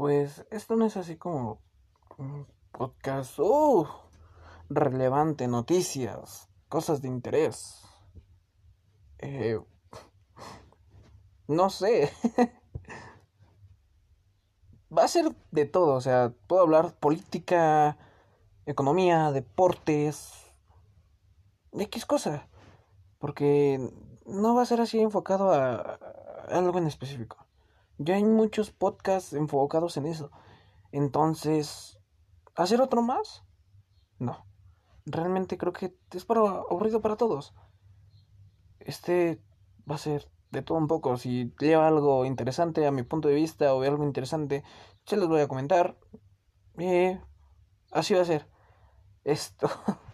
pues esto no es así como un podcast uh, relevante, noticias, cosas de interés. Eh, no sé. Va a ser de todo, o sea, puedo hablar política, economía, deportes, X cosa. Porque no va a ser así enfocado a, algo en específico. Ya hay muchos podcasts enfocados en eso. Entonces, ¿hacer otro más? No. Realmente creo que es para aburrido para todos. Este va a ser de todo un poco. Si lleva algo interesante a mi punto de vista o ve algo interesante, se los voy a comentar. Y así va a ser. Esto.